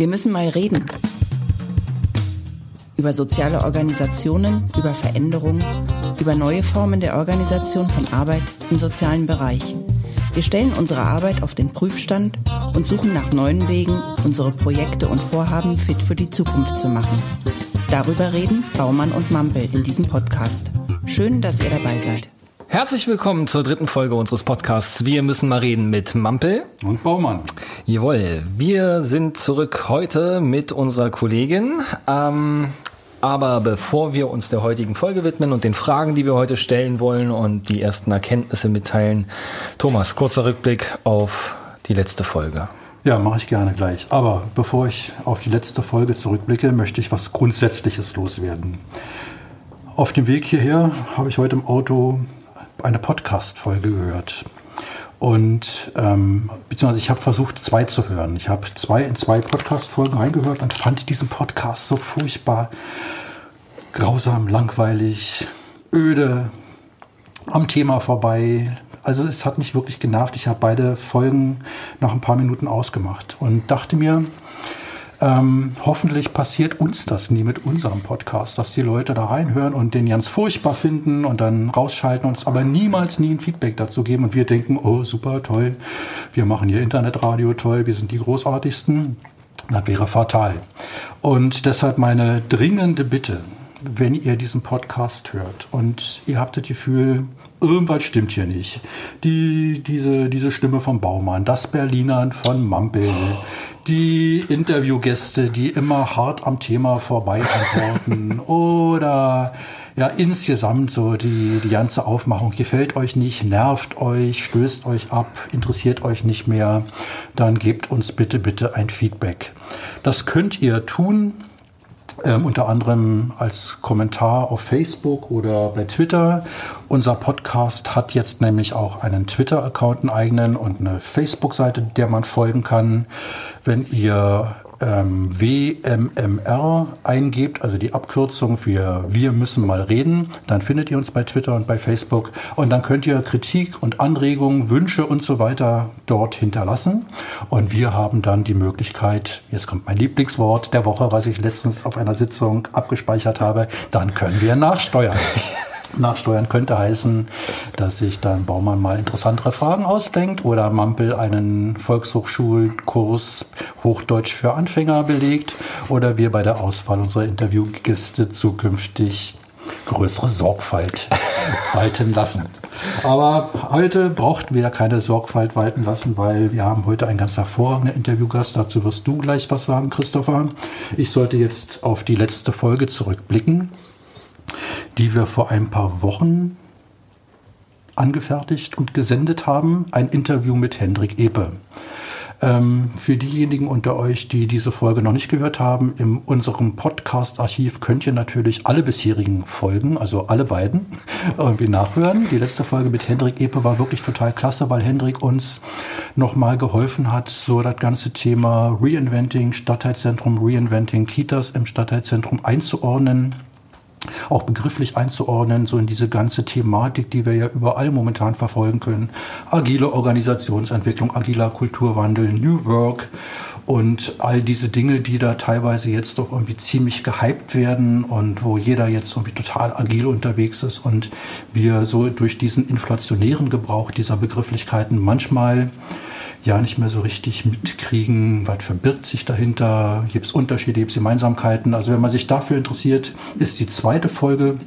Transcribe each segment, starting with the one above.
Wir müssen mal reden. Über soziale Organisationen, über Veränderungen, über neue Formen der Organisation von Arbeit im sozialen Bereich. Wir stellen unsere Arbeit auf den Prüfstand und suchen nach neuen Wegen, unsere Projekte und Vorhaben fit für die Zukunft zu machen. Darüber reden Baumann und Mampel in diesem Podcast. Schön, dass ihr dabei seid. Herzlich willkommen zur dritten Folge unseres Podcasts. Wir müssen mal reden mit Mampel und Baumann. Jawohl, wir sind zurück heute mit unserer Kollegin. Ähm, aber bevor wir uns der heutigen Folge widmen und den Fragen, die wir heute stellen wollen und die ersten Erkenntnisse mitteilen, Thomas, kurzer Rückblick auf die letzte Folge. Ja, mache ich gerne gleich. Aber bevor ich auf die letzte Folge zurückblicke, möchte ich was Grundsätzliches loswerden. Auf dem Weg hierher habe ich heute im Auto eine Podcast-Folge gehört. Und ähm, beziehungsweise ich habe versucht, zwei zu hören. Ich habe zwei in zwei Podcast-Folgen reingehört und fand diesen Podcast so furchtbar grausam, langweilig, öde, am Thema vorbei. Also es hat mich wirklich genervt. Ich habe beide Folgen nach ein paar Minuten ausgemacht und dachte mir, ähm, hoffentlich passiert uns das nie mit unserem Podcast, dass die Leute da reinhören und den ganz furchtbar finden und dann rausschalten, uns aber niemals nie ein Feedback dazu geben und wir denken, oh super, toll, wir machen hier Internetradio, toll, wir sind die großartigsten. Das wäre fatal. Und deshalb meine dringende Bitte, wenn ihr diesen Podcast hört und ihr habt das Gefühl, irgendwas stimmt hier nicht. Die, diese, diese Stimme vom Baumann, das Berlinern von Mampel, die Interviewgäste, die immer hart am Thema vorbei antworten oder ja insgesamt so die, die ganze Aufmachung gefällt euch nicht, nervt euch, stößt euch ab, interessiert euch nicht mehr, dann gebt uns bitte, bitte ein Feedback. Das könnt ihr tun ähm, unter anderem als Kommentar auf Facebook oder bei Twitter. Unser Podcast hat jetzt nämlich auch einen Twitter-Account, einen eigenen und eine Facebook-Seite, der man folgen kann. Wenn ihr ähm, WMMR eingebt, also die Abkürzung für Wir müssen mal reden, dann findet ihr uns bei Twitter und bei Facebook und dann könnt ihr Kritik und Anregungen, Wünsche und so weiter dort hinterlassen und wir haben dann die Möglichkeit, jetzt kommt mein Lieblingswort der Woche, was ich letztens auf einer Sitzung abgespeichert habe, dann können wir nachsteuern. Nachsteuern könnte heißen, dass sich dann Baumann mal interessantere Fragen ausdenkt oder Mampel einen Volkshochschulkurs Hochdeutsch für Anfänger belegt oder wir bei der Auswahl unserer Interviewgäste zukünftig größere Sorgfalt walten lassen. Aber heute brauchten wir keine Sorgfalt walten lassen, weil wir haben heute einen ganz hervorragenden Interviewgast. Dazu wirst du gleich was sagen, Christopher. Ich sollte jetzt auf die letzte Folge zurückblicken die wir vor ein paar Wochen angefertigt und gesendet haben. Ein Interview mit Hendrik Epe. Ähm, für diejenigen unter euch, die diese Folge noch nicht gehört haben, in unserem Podcast-Archiv könnt ihr natürlich alle bisherigen Folgen, also alle beiden, irgendwie nachhören. Die letzte Folge mit Hendrik Epe war wirklich total klasse, weil Hendrik uns nochmal geholfen hat, so das ganze Thema Reinventing, Stadtteilzentrum, Reinventing, Kitas im Stadtteilzentrum einzuordnen auch begrifflich einzuordnen, so in diese ganze Thematik, die wir ja überall momentan verfolgen können. Agile Organisationsentwicklung, agiler Kulturwandel, New Work und all diese Dinge, die da teilweise jetzt doch irgendwie ziemlich gehypt werden und wo jeder jetzt irgendwie total agil unterwegs ist und wir so durch diesen inflationären Gebrauch dieser Begrifflichkeiten manchmal ja nicht mehr so richtig mitkriegen, was verbirgt sich dahinter, gibt es Unterschiede, gibt es Gemeinsamkeiten. Also wenn man sich dafür interessiert, ist die zweite Folge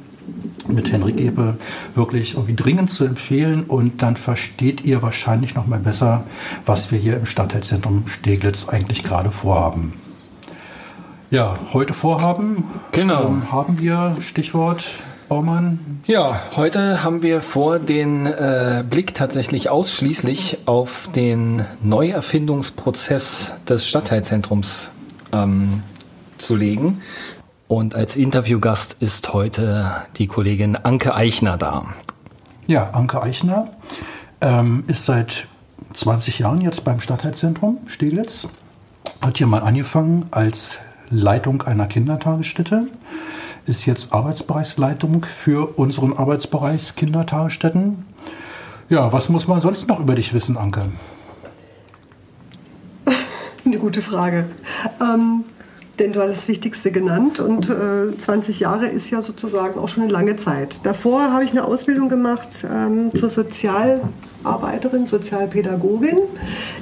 mit Henrik Epe wirklich irgendwie dringend zu empfehlen und dann versteht ihr wahrscheinlich noch mal besser, was wir hier im Stadtteilzentrum Steglitz eigentlich gerade vorhaben. Ja, heute vorhaben genau. Ähm, haben wir Stichwort Baumann? Ja, heute haben wir vor, den äh, Blick tatsächlich ausschließlich auf den Neuerfindungsprozess des Stadtteilzentrums ähm, zu legen. Und als Interviewgast ist heute die Kollegin Anke Eichner da. Ja, Anke Eichner ähm, ist seit 20 Jahren jetzt beim Stadtteilzentrum Steglitz. Hat hier mal angefangen als Leitung einer Kindertagesstätte ist jetzt Arbeitsbereichsleitung für unseren Arbeitsbereich Kindertagesstätten. Ja, was muss man sonst noch über dich wissen, Anke? Eine gute Frage. Ähm, denn du hast das Wichtigste genannt und äh, 20 Jahre ist ja sozusagen auch schon eine lange Zeit. Davor habe ich eine Ausbildung gemacht ähm, zur Sozialarbeiterin, Sozialpädagogin.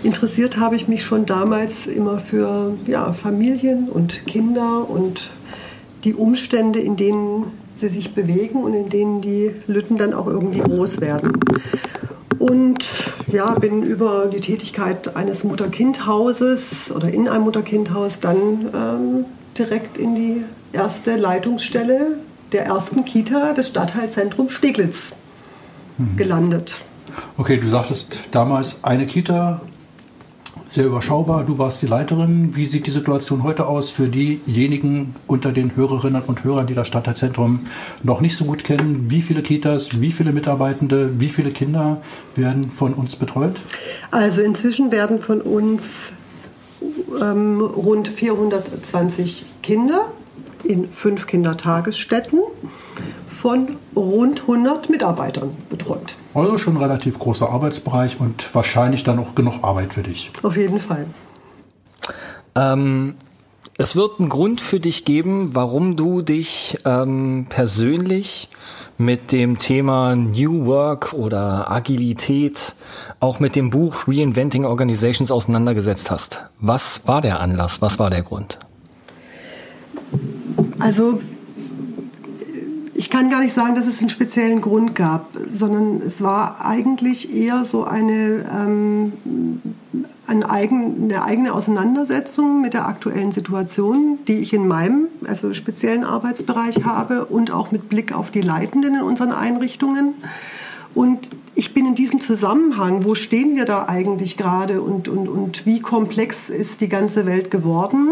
Interessiert habe ich mich schon damals immer für ja, Familien und Kinder und die Umstände, in denen sie sich bewegen und in denen die Lütten dann auch irgendwie groß werden. Und ja, bin über die Tätigkeit eines Mutter-Kind-Hauses oder in einem Mutter-Kind-Haus dann ähm, direkt in die erste Leitungsstelle der ersten Kita des Stadtteilzentrums Steglitz mhm. gelandet. Okay, du sagtest damals eine Kita, sehr überschaubar. Du warst die Leiterin. Wie sieht die Situation heute aus für diejenigen unter den Hörerinnen und Hörern, die das Stadtteilzentrum noch nicht so gut kennen? Wie viele Kitas, wie viele Mitarbeitende, wie viele Kinder werden von uns betreut? Also inzwischen werden von uns ähm, rund 420 Kinder in fünf Kindertagesstätten von rund 100 Mitarbeitern betreut. Also schon ein relativ großer Arbeitsbereich und wahrscheinlich dann auch genug Arbeit für dich. Auf jeden Fall. Ähm, es wird einen Grund für dich geben, warum du dich ähm, persönlich mit dem Thema New Work oder Agilität, auch mit dem Buch Reinventing Organizations auseinandergesetzt hast. Was war der Anlass? Was war der Grund? Also ich kann gar nicht sagen, dass es einen speziellen Grund gab, sondern es war eigentlich eher so eine, ähm, eine, eigen, eine eigene Auseinandersetzung mit der aktuellen Situation, die ich in meinem also speziellen Arbeitsbereich habe und auch mit Blick auf die Leitenden in unseren Einrichtungen. Und ich bin in diesem Zusammenhang, wo stehen wir da eigentlich gerade und, und, und wie komplex ist die ganze Welt geworden,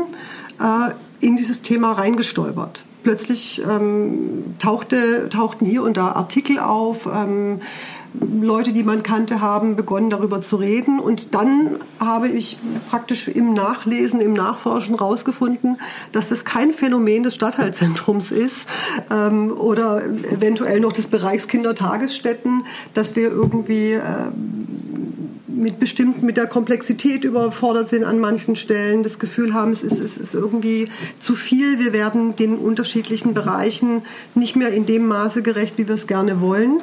äh, in dieses Thema reingestolpert plötzlich ähm, tauchte, tauchten hier und da Artikel auf. Ähm, Leute, die man kannte, haben begonnen darüber zu reden. Und dann habe ich praktisch im Nachlesen, im Nachforschen herausgefunden, dass das kein Phänomen des Stadtteilzentrums ist ähm, oder eventuell noch des Bereichs Kindertagesstätten, dass wir irgendwie ähm, mit bestimmt mit der Komplexität überfordert sind an manchen Stellen, das Gefühl haben, es ist, es ist irgendwie zu viel, wir werden den unterschiedlichen Bereichen nicht mehr in dem Maße gerecht, wie wir es gerne wollen.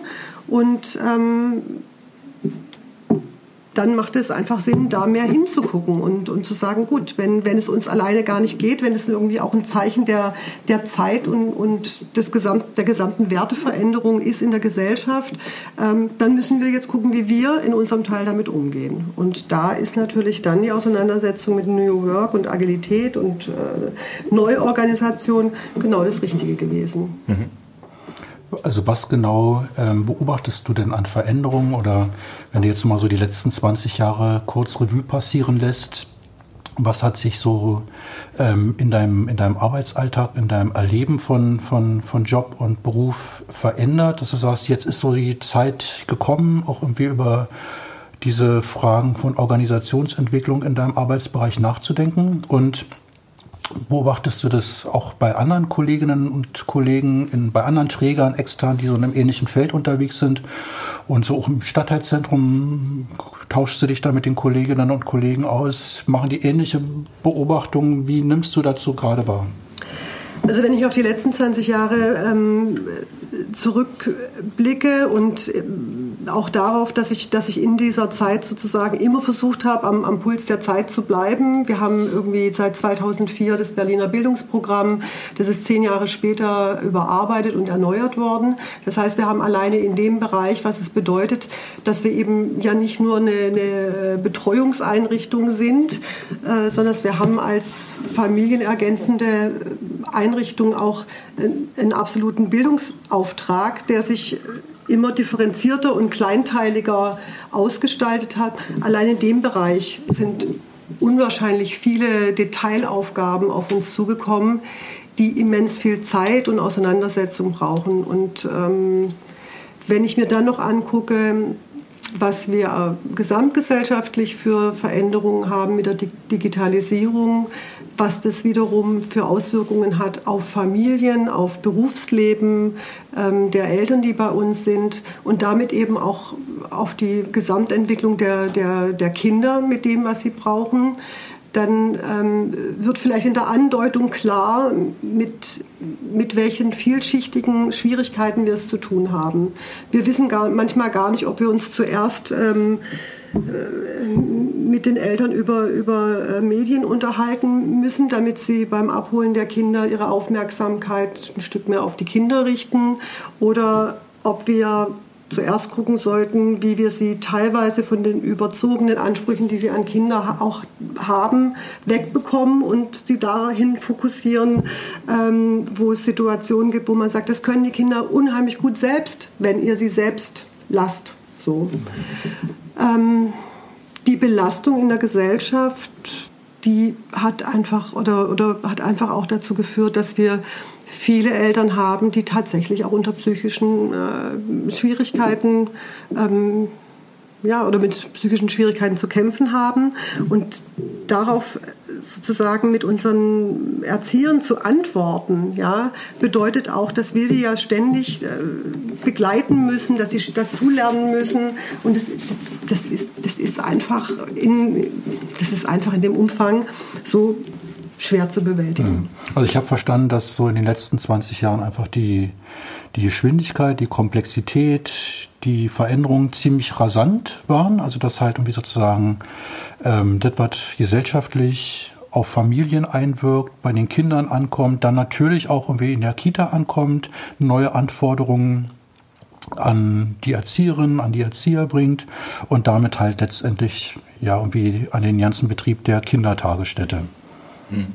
Und ähm, dann macht es einfach Sinn, da mehr hinzugucken und, und zu sagen, gut, wenn, wenn es uns alleine gar nicht geht, wenn es irgendwie auch ein Zeichen der, der Zeit und, und des Gesamt, der gesamten Werteveränderung ist in der Gesellschaft, ähm, dann müssen wir jetzt gucken, wie wir in unserem Teil damit umgehen. Und da ist natürlich dann die Auseinandersetzung mit New Work und Agilität und äh, Neuorganisation genau das Richtige gewesen. Mhm. Also was genau ähm, beobachtest du denn an Veränderungen oder wenn du jetzt mal so die letzten 20 Jahre kurz Revue passieren lässt, was hat sich so ähm, in, deinem, in deinem Arbeitsalltag, in deinem Erleben von, von, von Job und Beruf verändert? Dass du sagst, jetzt ist so die Zeit gekommen, auch irgendwie über diese Fragen von Organisationsentwicklung in deinem Arbeitsbereich nachzudenken und Beobachtest du das auch bei anderen Kolleginnen und Kollegen, in, bei anderen Trägern extern, die so in einem ähnlichen Feld unterwegs sind? Und so auch im Stadtteilzentrum tauschst du dich da mit den Kolleginnen und Kollegen aus? Machen die ähnliche Beobachtungen? Wie nimmst du dazu gerade wahr? Also wenn ich auf die letzten 20 Jahre ähm, zurückblicke und ähm, auch darauf, dass ich, dass ich in dieser Zeit sozusagen immer versucht habe, am, am Puls der Zeit zu bleiben. Wir haben irgendwie seit 2004 das Berliner Bildungsprogramm, das ist zehn Jahre später überarbeitet und erneuert worden. Das heißt, wir haben alleine in dem Bereich, was es bedeutet, dass wir eben ja nicht nur eine, eine Betreuungseinrichtung sind, äh, sondern wir haben als familienergänzende Einrichtung auch einen, einen absoluten Bildungsauftrag, der sich immer differenzierter und kleinteiliger ausgestaltet hat. Allein in dem Bereich sind unwahrscheinlich viele Detailaufgaben auf uns zugekommen, die immens viel Zeit und Auseinandersetzung brauchen. Und ähm, wenn ich mir dann noch angucke, was wir gesamtgesellschaftlich für Veränderungen haben mit der Digitalisierung, was das wiederum für Auswirkungen hat auf Familien, auf Berufsleben ähm, der Eltern, die bei uns sind und damit eben auch auf die Gesamtentwicklung der, der, der Kinder mit dem, was sie brauchen dann ähm, wird vielleicht in der Andeutung klar, mit, mit welchen vielschichtigen Schwierigkeiten wir es zu tun haben. Wir wissen gar, manchmal gar nicht, ob wir uns zuerst ähm, äh, mit den Eltern über, über äh, Medien unterhalten müssen, damit sie beim Abholen der Kinder ihre Aufmerksamkeit ein Stück mehr auf die Kinder richten oder ob wir zuerst gucken sollten, wie wir sie teilweise von den überzogenen Ansprüchen, die sie an Kinder auch haben, wegbekommen und sie dahin fokussieren, ähm, wo es Situationen gibt, wo man sagt, das können die Kinder unheimlich gut selbst, wenn ihr sie selbst lasst. So. Ähm, die Belastung in der Gesellschaft, die hat einfach oder, oder hat einfach auch dazu geführt, dass wir viele Eltern haben, die tatsächlich auch unter psychischen äh, Schwierigkeiten ähm, ja, oder mit psychischen Schwierigkeiten zu kämpfen haben. Und darauf sozusagen mit unseren Erziehern zu antworten, ja, bedeutet auch, dass wir die ja ständig äh, begleiten müssen, dass sie dazulernen müssen. Und das, das, ist, das, ist einfach in, das ist einfach in dem Umfang so schwer zu bewältigen. Mhm. Also ich habe verstanden, dass so in den letzten 20 Jahren einfach die, die Geschwindigkeit, die Komplexität, die Veränderungen ziemlich rasant waren. Also dass halt irgendwie sozusagen ähm, das, was gesellschaftlich auf Familien einwirkt, bei den Kindern ankommt, dann natürlich auch irgendwie in der Kita ankommt, neue Anforderungen an die Erzieherin, an die Erzieher bringt und damit halt letztendlich ja irgendwie an den ganzen Betrieb der Kindertagesstätte. Hm.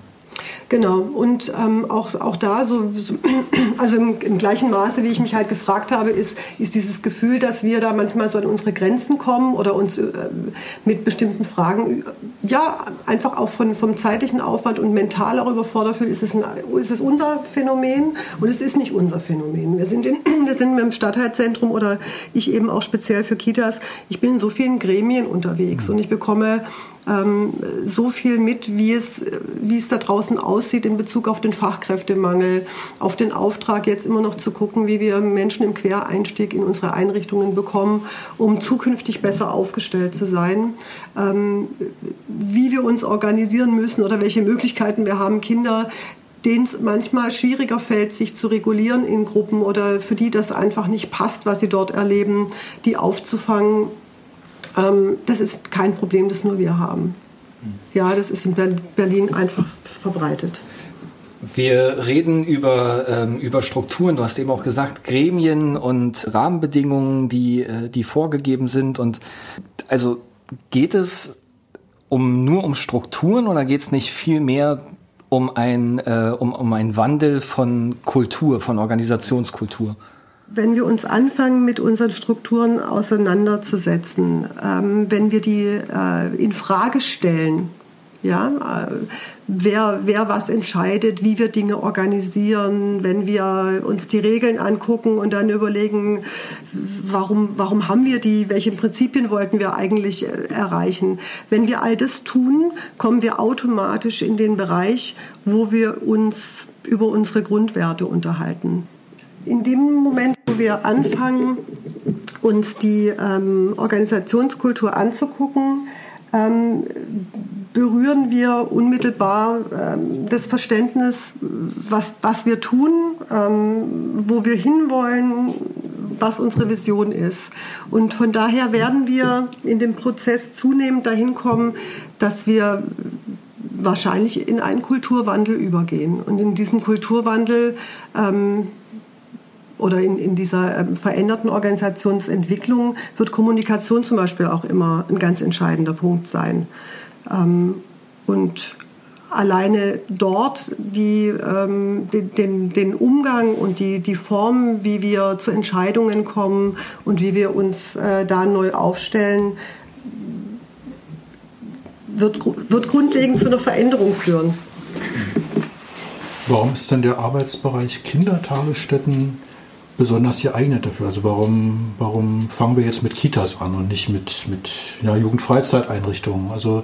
Genau, und ähm, auch, auch da, so, so also im, im, gleichen Maße, wie ich mich halt gefragt habe, ist, ist dieses Gefühl, dass wir da manchmal so an unsere Grenzen kommen oder uns äh, mit bestimmten Fragen, ja, einfach auch von, vom zeitlichen Aufwand und mental auch überfordert fühlen, ist es, ein, ist es unser Phänomen und es ist nicht unser Phänomen. Wir sind, in, wir sind im Stadtteilzentrum oder ich eben auch speziell für Kitas, ich bin in so vielen Gremien unterwegs und ich bekomme ähm, so viel mit, wie es, wie es da draußen aussieht in Bezug auf den Fachkräftemangel, auf den Auftrag jetzt immer noch zu gucken, wie wir Menschen im Quereinstieg in unsere Einrichtungen bekommen, um zukünftig besser aufgestellt zu sein, ähm, wie wir uns organisieren müssen oder welche Möglichkeiten wir haben, Kinder denen es manchmal schwieriger fällt, sich zu regulieren in Gruppen oder für die das einfach nicht passt, was sie dort erleben, die aufzufangen ähm, das ist kein Problem, das nur wir haben. Ja, das ist in Berlin einfach verbreitet. Wir reden über, ähm, über Strukturen, du hast eben auch gesagt, Gremien und Rahmenbedingungen, die, äh, die vorgegeben sind. Und also geht es um nur um Strukturen oder geht es nicht viel mehr um äh, um, um einen Wandel von Kultur, von Organisationskultur? Wenn wir uns anfangen, mit unseren Strukturen auseinanderzusetzen, ähm, wenn wir die äh, in Frage stellen, ja, äh, wer, wer was entscheidet, wie wir Dinge organisieren, wenn wir uns die Regeln angucken und dann überlegen, warum, warum haben wir die, welche Prinzipien wollten wir eigentlich äh, erreichen. Wenn wir all das tun, kommen wir automatisch in den Bereich, wo wir uns über unsere Grundwerte unterhalten in dem Moment, wo wir anfangen, uns die ähm, Organisationskultur anzugucken, ähm, berühren wir unmittelbar ähm, das Verständnis, was, was wir tun, ähm, wo wir hinwollen, was unsere Vision ist. Und von daher werden wir in dem Prozess zunehmend dahin kommen, dass wir wahrscheinlich in einen Kulturwandel übergehen. Und in diesen Kulturwandel ähm, oder in, in dieser ähm, veränderten Organisationsentwicklung wird Kommunikation zum Beispiel auch immer ein ganz entscheidender Punkt sein. Ähm, und alleine dort die, ähm, den, den Umgang und die, die Form, wie wir zu Entscheidungen kommen und wie wir uns äh, da neu aufstellen, wird, wird grundlegend zu einer Veränderung führen. Warum ist denn der Arbeitsbereich Kindertagesstätten besonders geeignet dafür? Also warum, warum fangen wir jetzt mit Kitas an und nicht mit, mit ja, Jugendfreizeiteinrichtungen? Also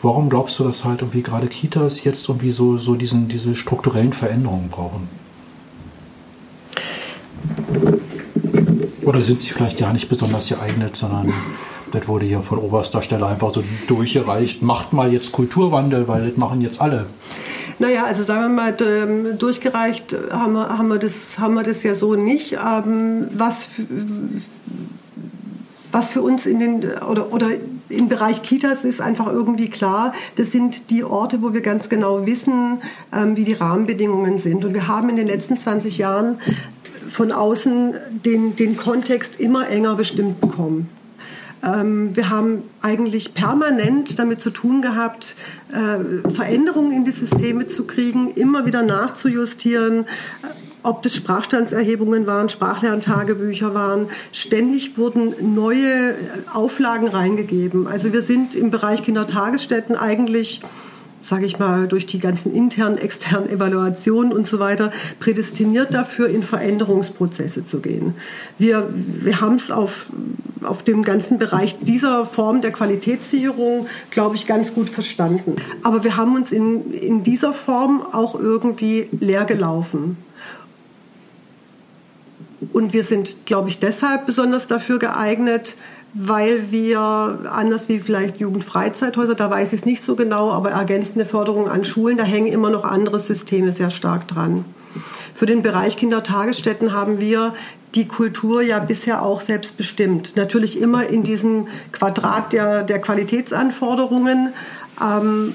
warum glaubst du, dass halt irgendwie gerade Kitas jetzt irgendwie so, so diesen, diese strukturellen Veränderungen brauchen? Oder sind sie vielleicht ja nicht besonders geeignet, sondern Das wurde hier von oberster Stelle einfach so durchgereicht. Macht mal jetzt Kulturwandel, weil das machen jetzt alle. Naja, also sagen wir mal, ähm, durchgereicht haben wir, haben wir, das, haben wir das ja so nicht. Ähm, was, was für uns in den, oder, oder im Bereich Kitas ist einfach irgendwie klar, das sind die Orte, wo wir ganz genau wissen, ähm, wie die Rahmenbedingungen sind. Und wir haben in den letzten 20 Jahren von außen den, den Kontext immer enger bestimmt bekommen. Ähm, wir haben eigentlich permanent damit zu tun gehabt, äh, Veränderungen in die Systeme zu kriegen, immer wieder nachzujustieren, ob das Sprachstandserhebungen waren, Sprachlerntagebücher waren. Ständig wurden neue Auflagen reingegeben. Also wir sind im Bereich Kindertagesstätten eigentlich sage ich mal, durch die ganzen internen, externen Evaluationen und so weiter prädestiniert dafür, in Veränderungsprozesse zu gehen. Wir, wir haben es auf, auf dem ganzen Bereich dieser Form der Qualitätssicherung, glaube ich, ganz gut verstanden. Aber wir haben uns in, in dieser Form auch irgendwie leer gelaufen. Und wir sind, glaube ich, deshalb besonders dafür geeignet, weil wir, anders wie vielleicht Jugendfreizeithäuser, da weiß ich es nicht so genau, aber ergänzende Förderung an Schulen, da hängen immer noch andere Systeme sehr stark dran. Für den Bereich Kindertagesstätten haben wir die Kultur ja bisher auch selbst bestimmt. Natürlich immer in diesem Quadrat der, der Qualitätsanforderungen. Ähm,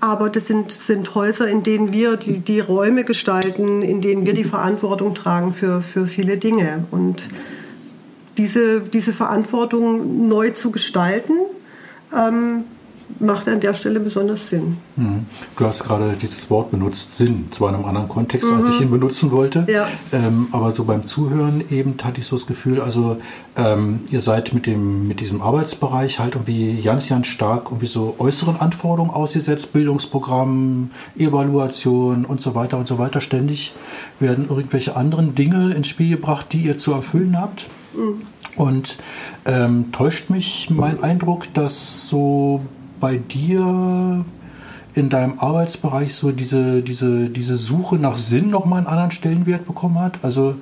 aber das sind, sind Häuser, in denen wir die, die Räume gestalten, in denen wir die Verantwortung tragen für, für viele Dinge. Und diese, diese Verantwortung neu zu gestalten, ähm, macht an der Stelle besonders Sinn. Mhm. Du hast gerade dieses Wort benutzt, Sinn, zwar in einem anderen Kontext, mhm. als ich ihn benutzen wollte, ja. ähm, aber so beim Zuhören eben hatte ich so das Gefühl, also ähm, ihr seid mit, dem, mit diesem Arbeitsbereich halt irgendwie ganz, ganz stark irgendwie so äußeren Anforderungen ausgesetzt, Bildungsprogramm, Evaluation und so weiter und so weiter. Ständig werden irgendwelche anderen Dinge ins Spiel gebracht, die ihr zu erfüllen habt. Und ähm, täuscht mich mein Eindruck, dass so bei dir in deinem Arbeitsbereich so diese, diese, diese Suche nach Sinn nochmal einen anderen Stellenwert bekommen hat? Also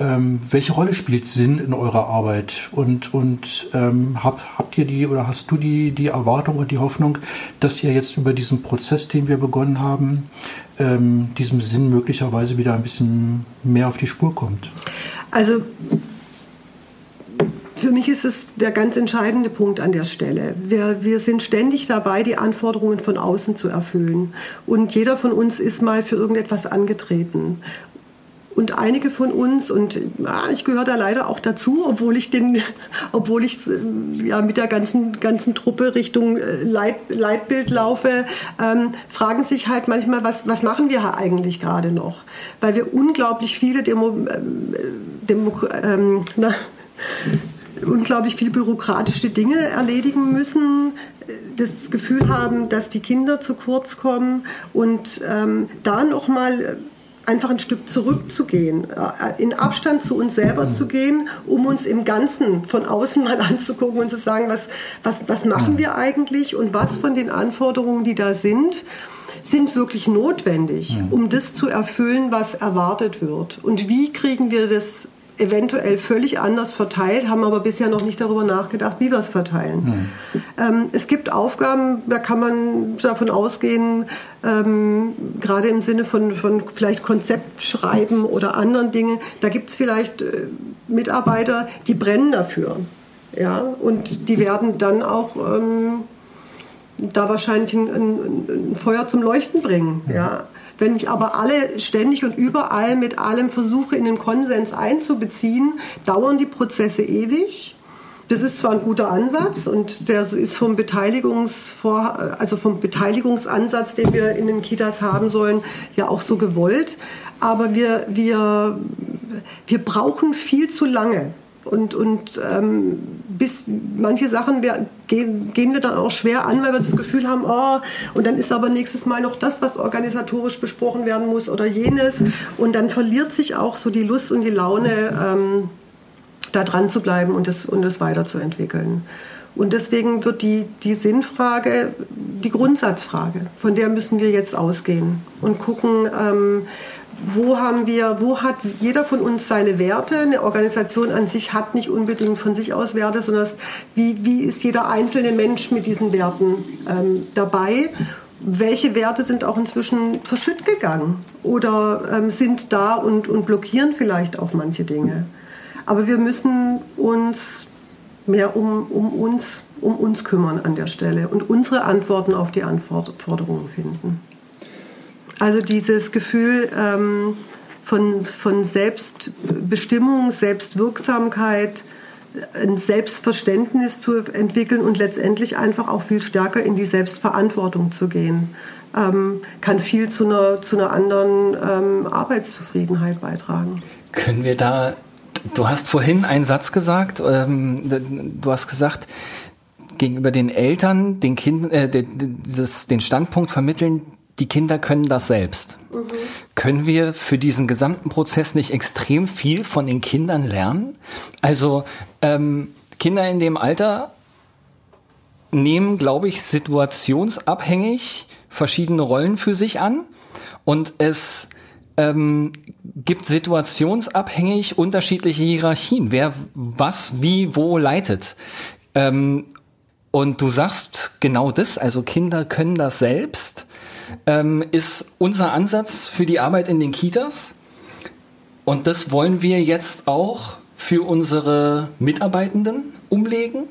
ähm, welche Rolle spielt Sinn in eurer Arbeit? Und, und ähm, hab, habt ihr die oder hast du die, die Erwartung und die Hoffnung, dass ihr jetzt über diesen Prozess, den wir begonnen haben, ähm, diesem Sinn möglicherweise wieder ein bisschen mehr auf die Spur kommt? Also für mich ist es der ganz entscheidende Punkt an der Stelle. Wir, wir sind ständig dabei, die Anforderungen von außen zu erfüllen. Und jeder von uns ist mal für irgendetwas angetreten. Und einige von uns, und ja, ich gehöre da leider auch dazu, obwohl ich, den, obwohl ich äh, ja, mit der ganzen, ganzen Truppe Richtung äh, Leit, Leitbild laufe, ähm, fragen sich halt manchmal, was, was machen wir eigentlich gerade noch? Weil wir unglaublich viele Demo, äh, Demo ähm, na, unglaublich viele bürokratische Dinge erledigen müssen, das Gefühl haben, dass die Kinder zu kurz kommen und ähm, da nochmal einfach ein Stück zurückzugehen, äh, in Abstand zu uns selber zu gehen, um uns im Ganzen von außen mal anzugucken und zu sagen, was, was, was machen wir eigentlich und was von den Anforderungen, die da sind, sind wirklich notwendig, um das zu erfüllen, was erwartet wird. Und wie kriegen wir das eventuell völlig anders verteilt, haben aber bisher noch nicht darüber nachgedacht, wie wir es verteilen. Mhm. Ähm, es gibt Aufgaben, da kann man davon ausgehen, ähm, gerade im Sinne von, von vielleicht Konzeptschreiben oder anderen Dingen, da gibt es vielleicht äh, Mitarbeiter, die brennen dafür. Ja? Und die werden dann auch ähm, da wahrscheinlich ein, ein, ein, Feuer zum Leuchten bringen. Ja? Wenn ich aber alle ständig und überall mit allem versuche, in den Konsens einzubeziehen, dauern die Prozesse ewig. Das ist zwar ein guter Ansatz und der ist vom, Beteiligungsvor also vom Beteiligungsansatz, den wir in den Kitas haben sollen, ja auch so gewollt. Aber wir, wir, wir brauchen viel zu lange. Und, und ähm, bis manche Sachen wir, gehen, wir dann auch schwer an, weil wir das Gefühl haben, oh, und dann ist aber nächstes Mal noch das, was organisatorisch besprochen werden muss oder jenes. Und dann verliert sich auch so die Lust und die Laune, ähm, da dran zu bleiben und das, und weiterzuentwickeln. Und deswegen wird die, die Sinnfrage die Grundsatzfrage, von der müssen wir jetzt ausgehen und gucken, ähm, wo haben wir, wo hat jeder von uns seine Werte? Eine Organisation an sich hat nicht unbedingt von sich aus Werte, sondern wie, wie ist jeder einzelne Mensch mit diesen Werten ähm, dabei? Welche Werte sind auch inzwischen verschütt gegangen oder ähm, sind da und, und blockieren vielleicht auch manche Dinge? Aber wir müssen uns mehr um, um, uns, um uns kümmern an der Stelle und unsere Antworten auf die Anforderungen finden. Also dieses Gefühl ähm, von, von Selbstbestimmung, Selbstwirksamkeit, ein Selbstverständnis zu entwickeln und letztendlich einfach auch viel stärker in die Selbstverantwortung zu gehen, ähm, kann viel zu einer, zu einer anderen ähm, Arbeitszufriedenheit beitragen. Können wir da, du hast vorhin einen Satz gesagt, ähm, du hast gesagt, gegenüber den Eltern den, kind, äh, das, den Standpunkt vermitteln, die Kinder können das selbst. Mhm. Können wir für diesen gesamten Prozess nicht extrem viel von den Kindern lernen? Also ähm, Kinder in dem Alter nehmen, glaube ich, situationsabhängig verschiedene Rollen für sich an und es ähm, gibt situationsabhängig unterschiedliche Hierarchien, wer was wie wo leitet. Ähm, und du sagst genau das, also Kinder können das selbst ähm, ist unser Ansatz für die Arbeit in den Kitas. Und das wollen wir jetzt auch für unsere Mitarbeitenden umlegen.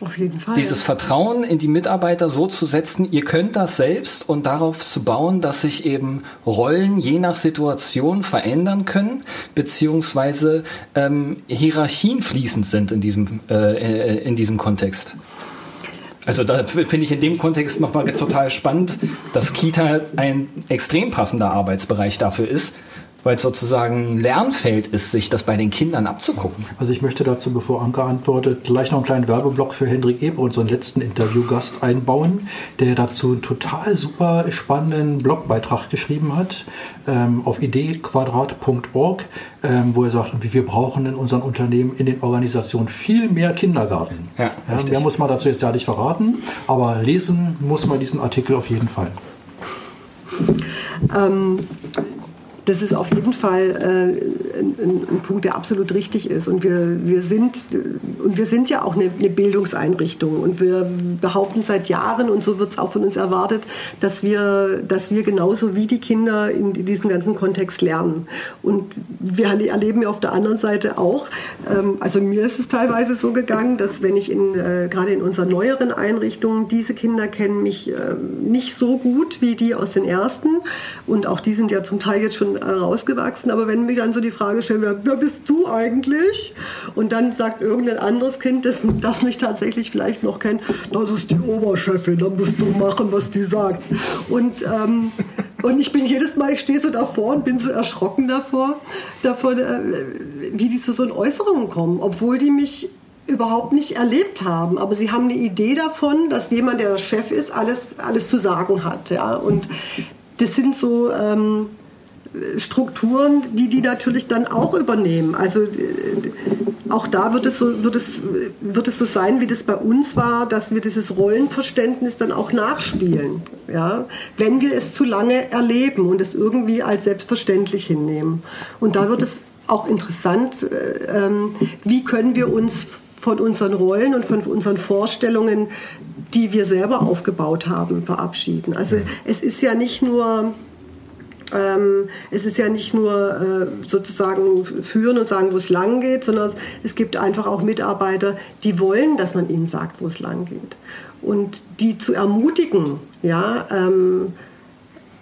Auf jeden Fall. Dieses Vertrauen in die Mitarbeiter so zu setzen, ihr könnt das selbst und darauf zu bauen, dass sich eben Rollen je nach Situation verändern können, beziehungsweise ähm, Hierarchien fließend sind in diesem, äh, äh in diesem Kontext. Also da finde ich in dem Kontext nochmal total spannend, dass Kita ein extrem passender Arbeitsbereich dafür ist, weil es sozusagen Lernfeld ist, sich das bei den Kindern abzugucken. Also ich möchte dazu, bevor Anke antwortet, gleich noch einen kleinen Werbeblock für Hendrik Eber, unseren letzten Interviewgast, einbauen, der dazu einen total super spannenden Blogbeitrag geschrieben hat ähm, auf ideequadrat.org, ähm, wo er sagt, wir brauchen in unseren Unternehmen, in den Organisationen viel mehr Kindergarten. Ja, ja, mehr muss man dazu jetzt ja nicht verraten, aber lesen muss man diesen Artikel auf jeden Fall. Ähm, das ist auf jeden Fall äh, ein, ein, Punkt, der absolut richtig ist. Und wir, wir, sind, und wir sind ja auch eine, eine Bildungseinrichtung. Und wir behaupten seit Jahren, und so wird es auch von uns erwartet, dass wir, dass wir genauso wie die Kinder in, diesem ganzen Kontext lernen. Und wir erleben ja auf der anderen Seite auch, ähm, also mir ist es teilweise so gegangen, dass wenn ich in, äh, gerade in unseren neueren Einrichtungen, diese Kinder kennen mich äh, nicht so gut wie die aus den ersten. Und auch die sind ja zum Teil jetzt schon rausgewachsen. Aber wenn mir dann so die Frage stellen, wer, wer bist du eigentlich? Und dann sagt irgendein anderes Kind, das, das mich tatsächlich vielleicht noch kennt, das ist die Oberchefin, dann musst du machen, was die sagt. Und, ähm, und ich bin jedes Mal, ich stehe so davor und bin so erschrocken davor, davor äh, wie die zu so Äußerungen kommen, obwohl die mich überhaupt nicht erlebt haben. Aber sie haben eine Idee davon, dass jemand, der Chef ist, alles, alles zu sagen hat. Ja? Und das sind so... Ähm, Strukturen, die die natürlich dann auch übernehmen. Also äh, auch da wird es, so, wird, es, wird es so sein, wie das bei uns war, dass wir dieses Rollenverständnis dann auch nachspielen. Ja? Wenn wir es zu lange erleben und es irgendwie als selbstverständlich hinnehmen. Und da wird es auch interessant, äh, ähm, wie können wir uns von unseren Rollen und von unseren Vorstellungen, die wir selber aufgebaut haben, verabschieden. Also es ist ja nicht nur ähm, es ist ja nicht nur äh, sozusagen führen und sagen, wo es lang geht, sondern es gibt einfach auch Mitarbeiter, die wollen, dass man ihnen sagt, wo es lang geht. Und die zu ermutigen, ja, ähm,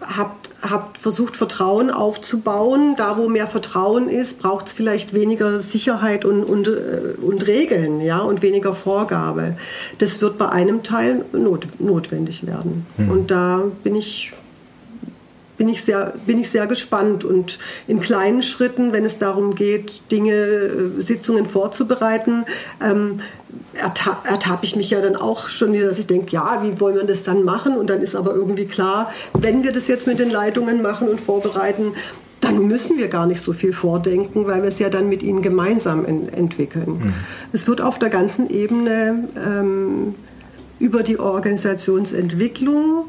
habt, habt versucht, Vertrauen aufzubauen. Da, wo mehr Vertrauen ist, braucht es vielleicht weniger Sicherheit und, und, äh, und Regeln ja, und weniger Vorgabe. Das wird bei einem Teil not, notwendig werden. Hm. Und da bin ich bin ich sehr, bin ich sehr gespannt. Und in kleinen Schritten, wenn es darum geht, Dinge, äh, Sitzungen vorzubereiten, ähm, ertappe ertapp ich mich ja dann auch schon wieder, dass ich denke, ja, wie wollen wir das dann machen? Und dann ist aber irgendwie klar, wenn wir das jetzt mit den Leitungen machen und vorbereiten, dann müssen wir gar nicht so viel vordenken, weil wir es ja dann mit ihnen gemeinsam en entwickeln. Mhm. Es wird auf der ganzen Ebene ähm, über die Organisationsentwicklung,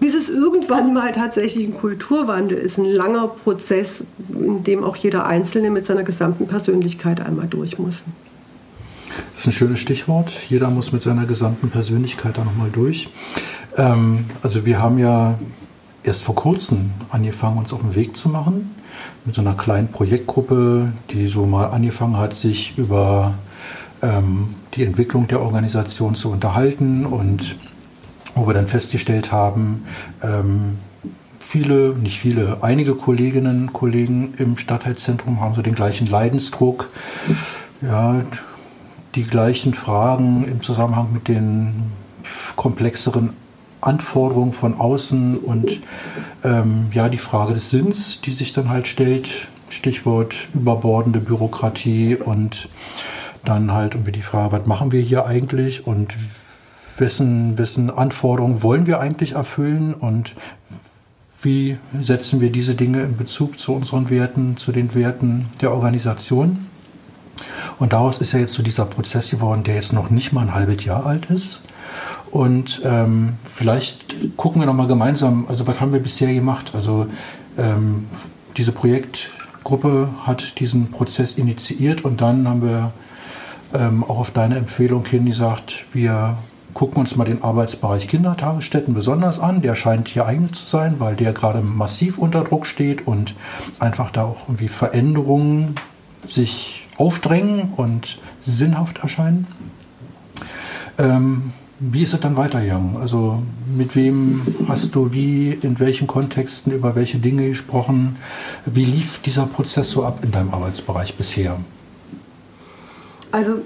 bis es irgendwann mal tatsächlich ein Kulturwandel ist, ein langer Prozess, in dem auch jeder Einzelne mit seiner gesamten Persönlichkeit einmal durch muss. Das ist ein schönes Stichwort. Jeder muss mit seiner gesamten Persönlichkeit da nochmal durch. Ähm, also wir haben ja erst vor kurzem angefangen, uns auf den Weg zu machen. Mit so einer kleinen Projektgruppe, die so mal angefangen hat, sich über ähm, die Entwicklung der Organisation zu unterhalten und wo wir dann festgestellt haben, ähm, viele, nicht viele, einige Kolleginnen und Kollegen im Stadtteilzentrum haben so den gleichen Leidensdruck, ja, die gleichen Fragen im Zusammenhang mit den komplexeren Anforderungen von außen und ähm, ja, die Frage des Sinns, die sich dann halt stellt, Stichwort überbordende Bürokratie und dann halt irgendwie die Frage, was machen wir hier eigentlich und wessen, wessen Anforderungen wollen wir eigentlich erfüllen und wie setzen wir diese Dinge in Bezug zu unseren Werten, zu den Werten der Organisation. Und daraus ist ja jetzt so dieser Prozess geworden, der jetzt noch nicht mal ein halbes Jahr alt ist, und ähm, vielleicht gucken wir noch mal gemeinsam, also was haben wir bisher gemacht? Also ähm, diese Projektgruppe hat diesen Prozess initiiert und dann haben wir ähm, auch auf deine Empfehlung hin gesagt, wir gucken uns mal den Arbeitsbereich Kindertagesstätten besonders an. Der scheint hier eignet zu sein, weil der gerade massiv unter Druck steht und einfach da auch irgendwie Veränderungen sich aufdrängen und sinnhaft erscheinen. Ähm, wie ist es dann weitergegangen? Also mit wem hast du wie, in welchen Kontexten, über welche Dinge gesprochen? Wie lief dieser Prozess so ab in deinem Arbeitsbereich bisher? Also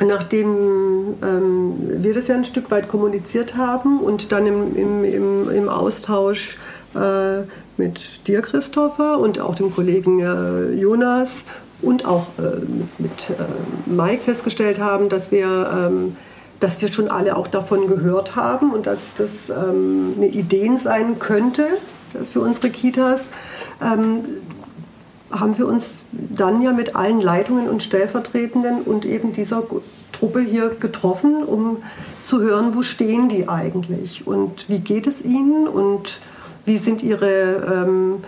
nachdem ähm, wir das ja ein Stück weit kommuniziert haben und dann im, im, im, im Austausch äh, mit dir, Christopher, und auch dem Kollegen äh, Jonas und auch äh, mit, mit äh, Mike festgestellt haben, dass wir ähm, dass wir schon alle auch davon gehört haben und dass das ähm, eine Idee sein könnte für unsere Kitas, ähm, haben wir uns dann ja mit allen Leitungen und Stellvertretenden und eben dieser Truppe hier getroffen, um zu hören, wo stehen die eigentlich und wie geht es ihnen und wie sind ihre, ähm,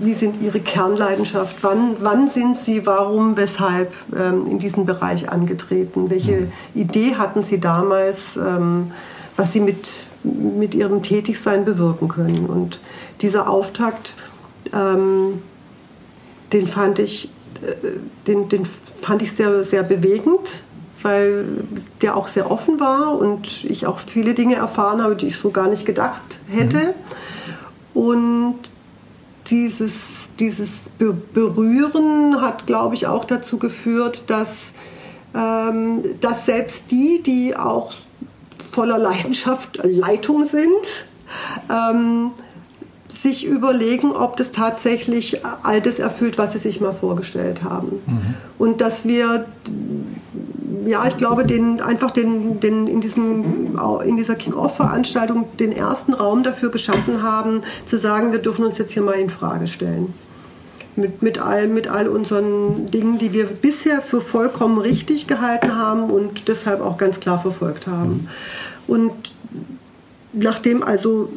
wie sind ihre Kernleidenschaft, wann, wann sind sie, warum, weshalb ähm, in diesen Bereich angetreten, welche mhm. Idee hatten sie damals, ähm, was sie mit, mit ihrem Tätigsein bewirken können. Und dieser Auftakt, ähm, den fand ich, äh, den, den fand ich sehr, sehr bewegend, weil der auch sehr offen war und ich auch viele Dinge erfahren habe, die ich so gar nicht gedacht hätte. Mhm. Und dieses, dieses Berühren hat, glaube ich, auch dazu geführt, dass, ähm, dass selbst die, die auch voller Leidenschaft Leitung sind, ähm, sich überlegen, ob das tatsächlich all das erfüllt, was sie sich mal vorgestellt haben. Mhm. Und dass wir ja, ich glaube, den, einfach den, den, in, diesem, in dieser Kick-Off-Veranstaltung den ersten Raum dafür geschaffen haben, zu sagen, wir dürfen uns jetzt hier mal in Frage stellen. Mit, mit, all, mit all unseren Dingen, die wir bisher für vollkommen richtig gehalten haben und deshalb auch ganz klar verfolgt haben. Und nachdem also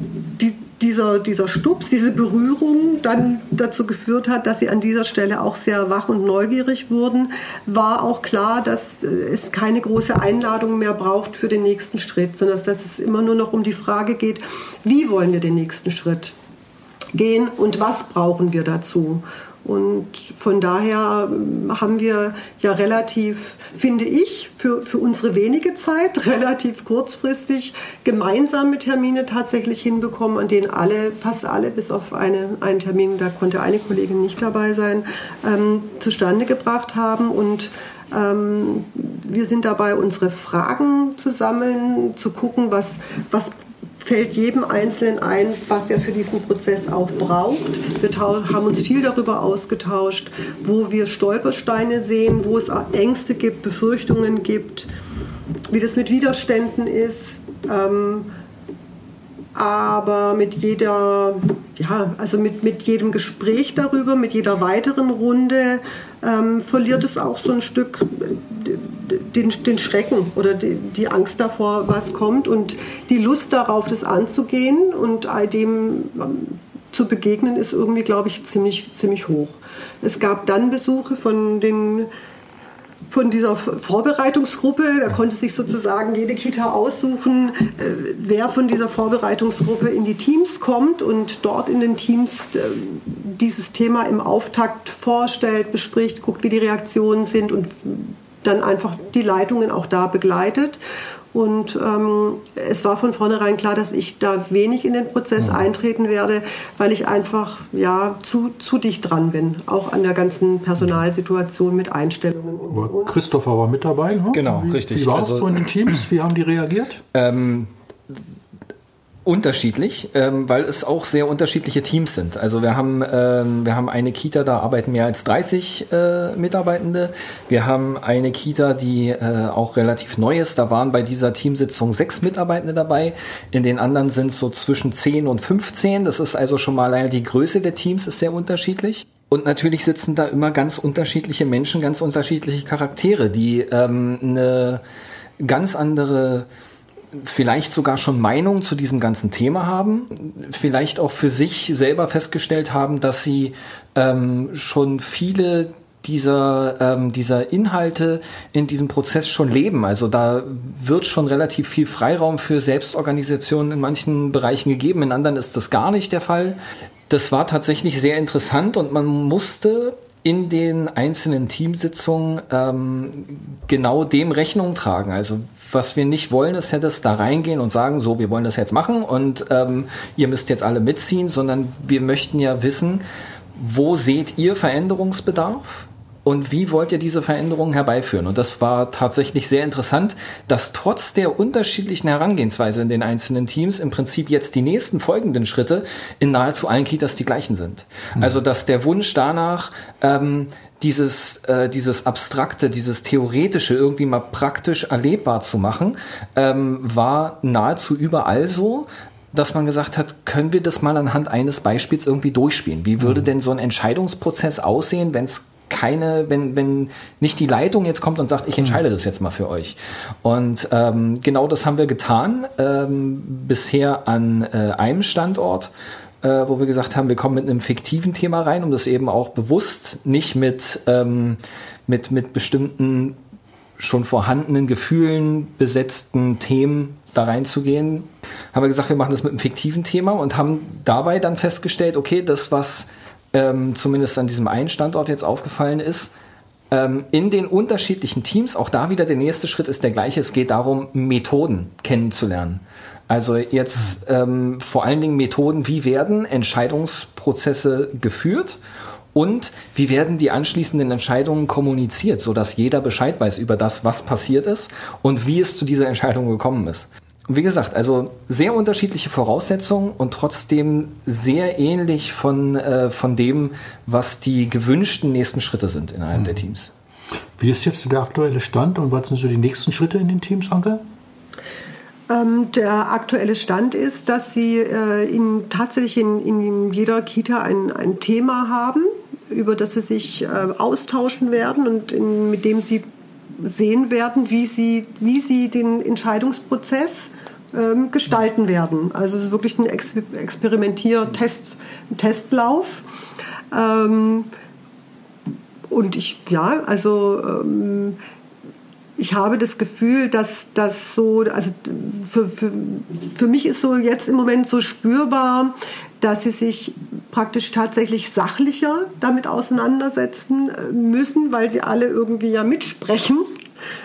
die, dieser, dieser Stups, diese Berührung dann dazu geführt hat, dass sie an dieser Stelle auch sehr wach und neugierig wurden, war auch klar, dass äh, es keine große Einladung mehr braucht für den nächsten Schritt, sondern dass es immer nur noch um die Frage geht, wie wollen wir den nächsten Schritt gehen und was brauchen wir dazu. Und von daher ähm, haben wir ja relativ, finde ich, für, für unsere wenige Zeit relativ kurzfristig gemeinsame Termine tatsächlich hinbekommen, an denen alle, fast alle, bis auf eine, einen Termin, da konnte eine Kollegin nicht dabei sein, ähm, zustande gebracht haben. Und ähm, wir sind dabei, unsere Fragen zu sammeln, zu gucken, was, was fällt jedem Einzelnen ein, was er für diesen Prozess auch braucht. Wir haben uns viel darüber ausgetauscht, wo wir Stolpersteine sehen, wo es Ängste gibt, Befürchtungen gibt, wie das mit Widerständen ist. Ähm, aber mit jeder, ja, also mit, mit jedem Gespräch darüber, mit jeder weiteren Runde ähm, verliert es auch so ein Stück den, den Schrecken oder die, die, Angst davor, was kommt und die Lust darauf, das anzugehen und all dem ähm, zu begegnen, ist irgendwie, glaube ich, ziemlich, ziemlich hoch. Es gab dann Besuche von den von dieser Vorbereitungsgruppe. Da konnte sich sozusagen jede Kita aussuchen, äh, wer von dieser Vorbereitungsgruppe in die Teams kommt und dort in den Teams äh, dieses Thema im Auftakt vorstellt, bespricht, guckt, wie die Reaktionen sind und dann einfach die Leitungen auch da begleitet. Und ähm, es war von vornherein klar, dass ich da wenig in den Prozess mhm. eintreten werde, weil ich einfach ja, zu, zu dicht dran bin, auch an der ganzen Personalsituation mit Einstellungen. Und, und. Christopher war mit dabei, ne? Genau, richtig. Wie war es also, so in den Teams? Wie haben die reagiert? Ähm, unterschiedlich, ähm, weil es auch sehr unterschiedliche Teams sind. Also wir haben, ähm, wir haben eine Kita, da arbeiten mehr als 30 äh, Mitarbeitende. Wir haben eine Kita, die äh, auch relativ neu ist. Da waren bei dieser Teamsitzung sechs Mitarbeitende dabei. In den anderen sind so zwischen 10 und 15. Das ist also schon mal alleine die Größe der Teams ist sehr unterschiedlich. Und natürlich sitzen da immer ganz unterschiedliche Menschen, ganz unterschiedliche Charaktere, die ähm, eine ganz andere vielleicht sogar schon Meinung zu diesem ganzen Thema haben, vielleicht auch für sich selber festgestellt haben, dass sie ähm, schon viele dieser, ähm, dieser Inhalte in diesem Prozess schon leben. Also da wird schon relativ viel Freiraum für Selbstorganisation in manchen Bereichen gegeben, in anderen ist das gar nicht der Fall. Das war tatsächlich sehr interessant und man musste in den einzelnen Teamsitzungen ähm, genau dem Rechnung tragen. Also was wir nicht wollen, ist ja das da reingehen und sagen, so, wir wollen das jetzt machen und ähm, ihr müsst jetzt alle mitziehen, sondern wir möchten ja wissen, wo seht ihr Veränderungsbedarf? Und wie wollt ihr diese Veränderungen herbeiführen? Und das war tatsächlich sehr interessant, dass trotz der unterschiedlichen Herangehensweise in den einzelnen Teams im Prinzip jetzt die nächsten folgenden Schritte in nahezu allen Kitas die gleichen sind. Mhm. Also dass der Wunsch danach, ähm, dieses, äh, dieses Abstrakte, dieses Theoretische irgendwie mal praktisch erlebbar zu machen, ähm, war nahezu überall so dass man gesagt hat, können wir das mal anhand eines Beispiels irgendwie durchspielen? Wie würde mhm. denn so ein Entscheidungsprozess aussehen, wenn es keine, wenn, wenn nicht die Leitung jetzt kommt und sagt, ich entscheide mhm. das jetzt mal für euch. Und ähm, genau das haben wir getan, ähm, bisher an äh, einem Standort äh, wo wir gesagt haben, wir kommen mit einem fiktiven Thema rein, um das eben auch bewusst nicht mit, ähm, mit, mit bestimmten schon vorhandenen Gefühlen besetzten Themen da reinzugehen. Haben wir gesagt, wir machen das mit einem fiktiven Thema und haben dabei dann festgestellt, okay, das, was ähm, zumindest an diesem einen Standort jetzt aufgefallen ist, ähm, in den unterschiedlichen Teams, auch da wieder der nächste Schritt ist der gleiche, es geht darum, Methoden kennenzulernen. Also jetzt ähm, vor allen Dingen Methoden, wie werden Entscheidungsprozesse geführt und wie werden die anschließenden Entscheidungen kommuniziert, sodass jeder Bescheid weiß über das, was passiert ist und wie es zu dieser Entscheidung gekommen ist. Und wie gesagt, also sehr unterschiedliche Voraussetzungen und trotzdem sehr ähnlich von, äh, von dem, was die gewünschten nächsten Schritte sind innerhalb mhm. der Teams. Wie ist jetzt der aktuelle Stand und was sind so die nächsten Schritte in den Teams, Anke? Ähm, der aktuelle Stand ist, dass sie äh, in, tatsächlich in, in jeder Kita ein, ein Thema haben, über das sie sich äh, austauschen werden und in, mit dem sie sehen werden, wie sie, wie sie den Entscheidungsprozess ähm, gestalten werden. Also es ist wirklich ein Ex Experimentier-Test. Ähm, und ich, ja, also ähm, ich habe das Gefühl, dass das so, also für, für, für mich ist so jetzt im Moment so spürbar, dass sie sich praktisch tatsächlich sachlicher damit auseinandersetzen äh, müssen, weil sie alle irgendwie ja mitsprechen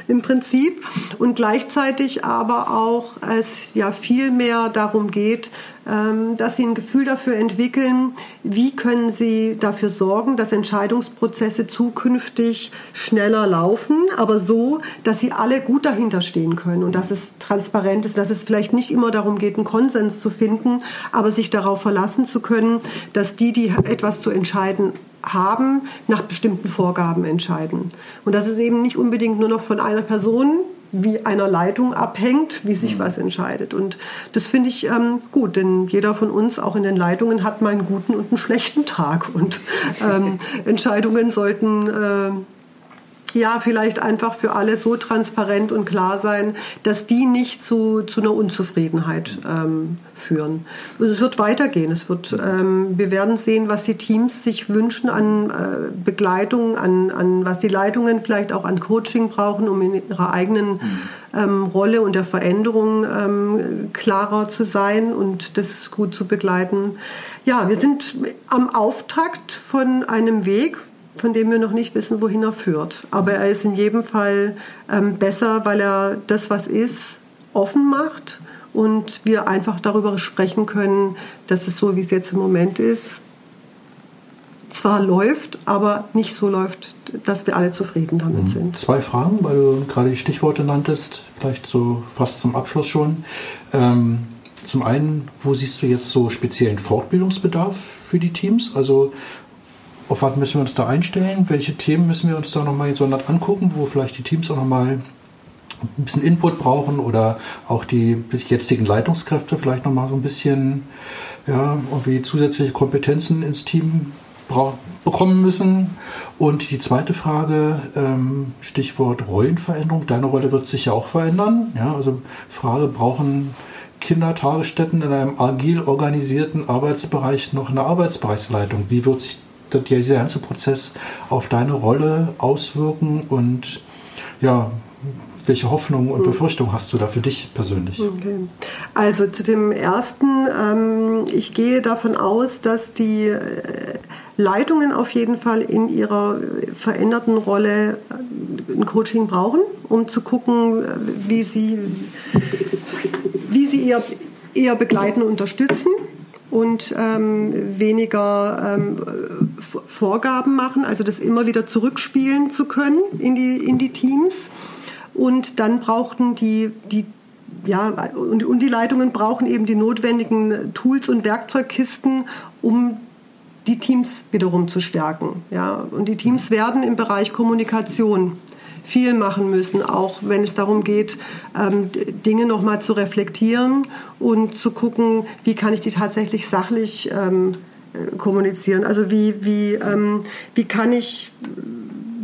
im Prinzip. Und gleichzeitig aber auch es ja viel mehr darum geht, dass sie ein Gefühl dafür entwickeln, wie können sie dafür sorgen, dass Entscheidungsprozesse zukünftig schneller laufen, aber so, dass sie alle gut dahinter stehen können und dass es transparent ist, dass es vielleicht nicht immer darum geht, einen Konsens zu finden, aber sich darauf verlassen zu können, dass die, die etwas zu entscheiden haben, nach bestimmten Vorgaben entscheiden. Und dass es eben nicht unbedingt nur noch von einer Person wie einer Leitung abhängt, wie sich mhm. was entscheidet. Und das finde ich ähm, gut, denn jeder von uns, auch in den Leitungen, hat mal einen guten und einen schlechten Tag. Und ähm, Entscheidungen sollten äh, ja vielleicht einfach für alle so transparent und klar sein, dass die nicht zu, zu einer Unzufriedenheit ähm, führen. Und es wird weitergehen. Es wird, ähm, wir werden sehen, was die Teams sich wünschen an äh, Begleitung, an, an was die Leitungen vielleicht auch an Coaching brauchen, um in ihrer eigenen ähm, Rolle und der Veränderung ähm, klarer zu sein und das gut zu begleiten. Ja, wir sind am Auftakt von einem Weg, von dem wir noch nicht wissen, wohin er führt. Aber er ist in jedem Fall ähm, besser, weil er das, was ist, offen macht und wir einfach darüber sprechen können, dass es so, wie es jetzt im Moment ist, zwar läuft, aber nicht so läuft, dass wir alle zufrieden damit mhm. sind. Zwei Fragen, weil du gerade die Stichworte nanntest, vielleicht so fast zum Abschluss schon. Ähm, zum einen, wo siehst du jetzt so speziellen Fortbildungsbedarf für die Teams? Also auf was müssen wir uns da einstellen? Welche Themen müssen wir uns da nochmal gesondert angucken, wo vielleicht die Teams auch nochmal ein bisschen Input brauchen oder auch die jetzigen Leitungskräfte vielleicht nochmal so ein bisschen ja, irgendwie zusätzliche Kompetenzen ins Team bekommen müssen. Und die zweite Frage, ähm, Stichwort Rollenveränderung. Deine Rolle wird sich ja auch verändern. Ja, also Frage, brauchen Kindertagesstätten in einem agil organisierten Arbeitsbereich noch eine Arbeitsbereichsleitung? Wie wird sich dieser ganze Prozess auf deine Rolle auswirken und ja, welche Hoffnungen und hm. Befürchtungen hast du da für dich persönlich? Okay. Also zu dem ersten, ähm, ich gehe davon aus, dass die äh, Leitungen auf jeden Fall in ihrer veränderten Rolle äh, ein Coaching brauchen, um zu gucken, äh, wie sie, wie sie ihr, eher begleiten unterstützen und ähm, weniger ähm, Vorgaben machen, also das immer wieder zurückspielen zu können in die, in die Teams. Und dann brauchten die, die ja, und, und die Leitungen brauchen eben die notwendigen Tools und Werkzeugkisten, um die Teams wiederum zu stärken. Ja, und die Teams werden im Bereich Kommunikation viel machen müssen, auch wenn es darum geht, ähm, Dinge nochmal zu reflektieren und zu gucken, wie kann ich die tatsächlich sachlich ähm, äh, kommunizieren. Also wie, wie, ähm, wie kann ich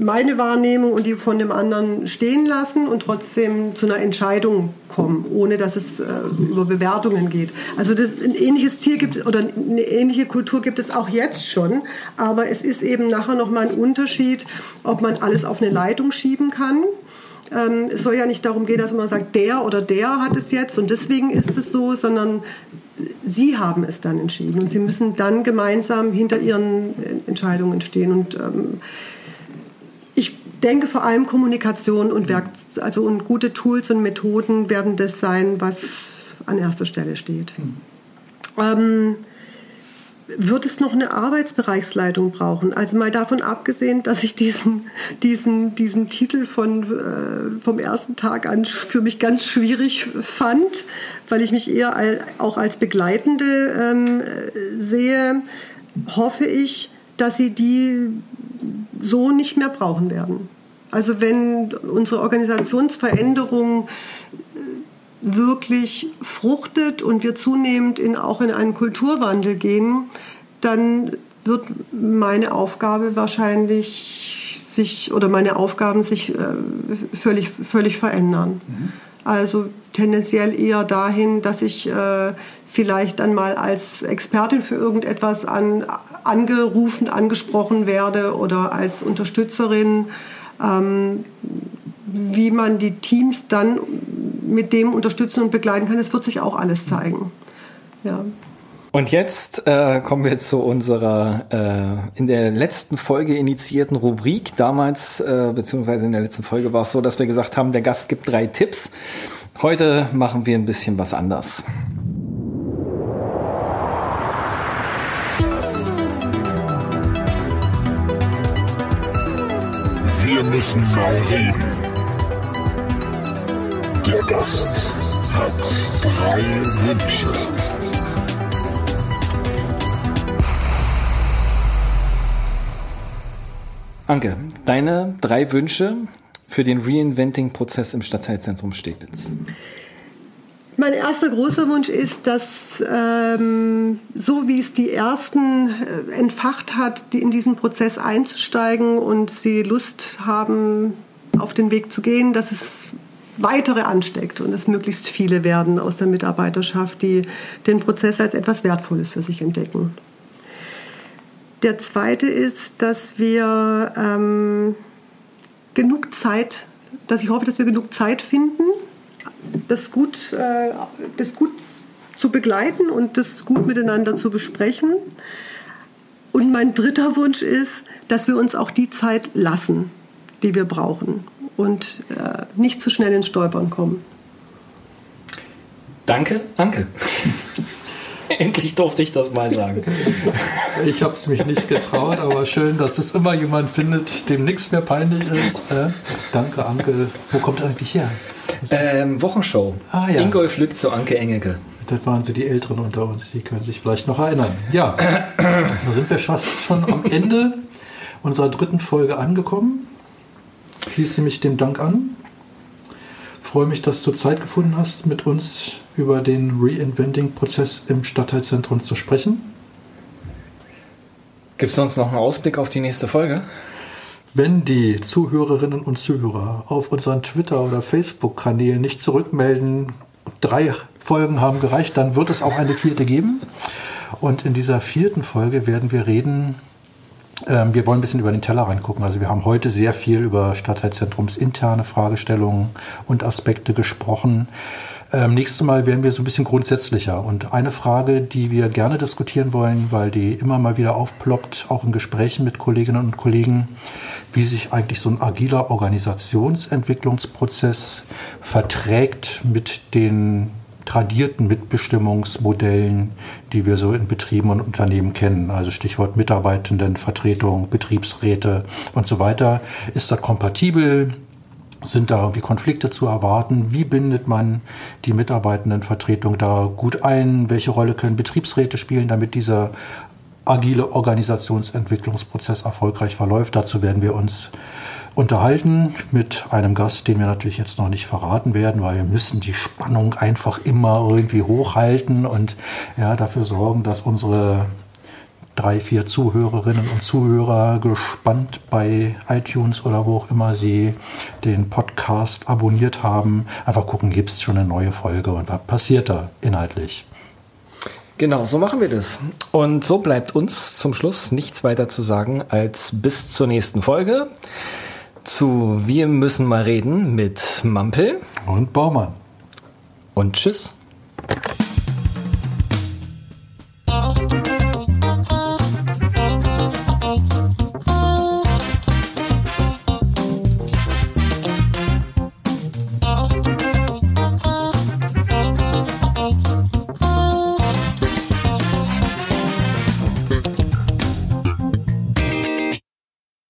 meine Wahrnehmung und die von dem anderen stehen lassen und trotzdem zu einer Entscheidung kommen, ohne dass es äh, über Bewertungen geht. Also das, ein ähnliches Ziel gibt oder eine ähnliche Kultur gibt es auch jetzt schon, aber es ist eben nachher nochmal ein Unterschied, ob man alles auf eine Leitung schieben kann. Ähm, es soll ja nicht darum gehen, dass man sagt, der oder der hat es jetzt und deswegen ist es so, sondern Sie haben es dann entschieden und Sie müssen dann gemeinsam hinter Ihren Entscheidungen stehen. Und ähm, denke vor allem Kommunikation und Werk, also und gute Tools und Methoden werden das sein, was an erster Stelle steht. Mhm. Ähm, wird es noch eine Arbeitsbereichsleitung brauchen? Also mal davon abgesehen, dass ich diesen, diesen, diesen Titel von, äh, vom ersten Tag an für mich ganz schwierig fand, weil ich mich eher auch als Begleitende ähm, sehe, hoffe ich, dass sie die so nicht mehr brauchen werden. Also wenn unsere Organisationsveränderung wirklich fruchtet und wir zunehmend in, auch in einen Kulturwandel gehen, dann wird meine Aufgabe wahrscheinlich sich oder meine Aufgaben sich äh, völlig, völlig verändern. Mhm. Also tendenziell eher dahin, dass ich äh, vielleicht dann mal als Expertin für irgendetwas an, angerufen, angesprochen werde oder als Unterstützerin, ähm, wie man die Teams dann mit dem unterstützen und begleiten kann, das wird sich auch alles zeigen. Ja. Und jetzt äh, kommen wir zu unserer äh, in der letzten Folge initiierten Rubrik. Damals, äh, beziehungsweise in der letzten Folge war es so, dass wir gesagt haben, der Gast gibt drei Tipps. Heute machen wir ein bisschen was anders. Müssen mal reden. Der Gast hat drei Wünsche. Anke, deine drei Wünsche für den Reinventing-Prozess im Stadtteilzentrum Steglitz? Mein erster großer Wunsch ist, dass ähm, so wie es die ersten äh, entfacht hat, die in diesen Prozess einzusteigen und sie Lust haben, auf den Weg zu gehen, dass es weitere ansteckt und dass möglichst viele werden aus der Mitarbeiterschaft, die den Prozess als etwas Wertvolles für sich entdecken. Der zweite ist, dass wir ähm, genug Zeit, dass ich hoffe, dass wir genug Zeit finden, das gut, äh, das gut zu begleiten und das gut miteinander zu besprechen. Und mein dritter Wunsch ist, dass wir uns auch die Zeit lassen, die wir brauchen und äh, nicht zu schnell ins Stolpern kommen. Danke, danke. Endlich durfte ich das mal sagen. Ich habe es mich nicht getraut, aber schön, dass es immer jemand findet, dem nichts mehr peinlich ist. Äh, danke, Anke. Wo kommt er eigentlich her? Ähm, Wochenshow. Ah, ja. Ingolf Lück zu Anke Engelke. Das waren so die Älteren unter uns, die können sich vielleicht noch erinnern. Ja, da sind wir fast schon am Ende unserer dritten Folge angekommen. Schließe mich dem Dank an. Freue mich, dass du Zeit gefunden hast, mit uns über den Reinventing-Prozess im Stadtteilzentrum zu sprechen. Gibt es sonst noch einen Ausblick auf die nächste Folge? Wenn die Zuhörerinnen und Zuhörer auf unseren Twitter- oder Facebook-Kanälen nicht zurückmelden, drei Folgen haben gereicht, dann wird es auch eine vierte geben. Und in dieser vierten Folge werden wir reden, wir wollen ein bisschen über den Teller reingucken. Also wir haben heute sehr viel über Stadtteilzentrums interne Fragestellungen und Aspekte gesprochen. Ähm, nächstes Mal werden wir so ein bisschen grundsätzlicher. Und eine Frage, die wir gerne diskutieren wollen, weil die immer mal wieder aufploppt, auch in Gesprächen mit Kolleginnen und Kollegen, wie sich eigentlich so ein agiler Organisationsentwicklungsprozess verträgt mit den tradierten Mitbestimmungsmodellen, die wir so in Betrieben und Unternehmen kennen. Also Stichwort Mitarbeitendenvertretung, Betriebsräte und so weiter. Ist das kompatibel? Sind da irgendwie Konflikte zu erwarten? Wie bindet man die Mitarbeitendenvertretung da gut ein? Welche Rolle können Betriebsräte spielen, damit dieser agile Organisationsentwicklungsprozess erfolgreich verläuft? Dazu werden wir uns unterhalten mit einem Gast, den wir natürlich jetzt noch nicht verraten werden, weil wir müssen die Spannung einfach immer irgendwie hochhalten und ja, dafür sorgen, dass unsere drei, vier Zuhörerinnen und Zuhörer gespannt bei iTunes oder wo auch immer sie den Podcast abonniert haben. Einfach gucken, gibt es schon eine neue Folge und was passiert da inhaltlich. Genau, so machen wir das. Und so bleibt uns zum Schluss nichts weiter zu sagen als bis zur nächsten Folge zu Wir müssen mal reden mit Mampel und Baumann. Und tschüss.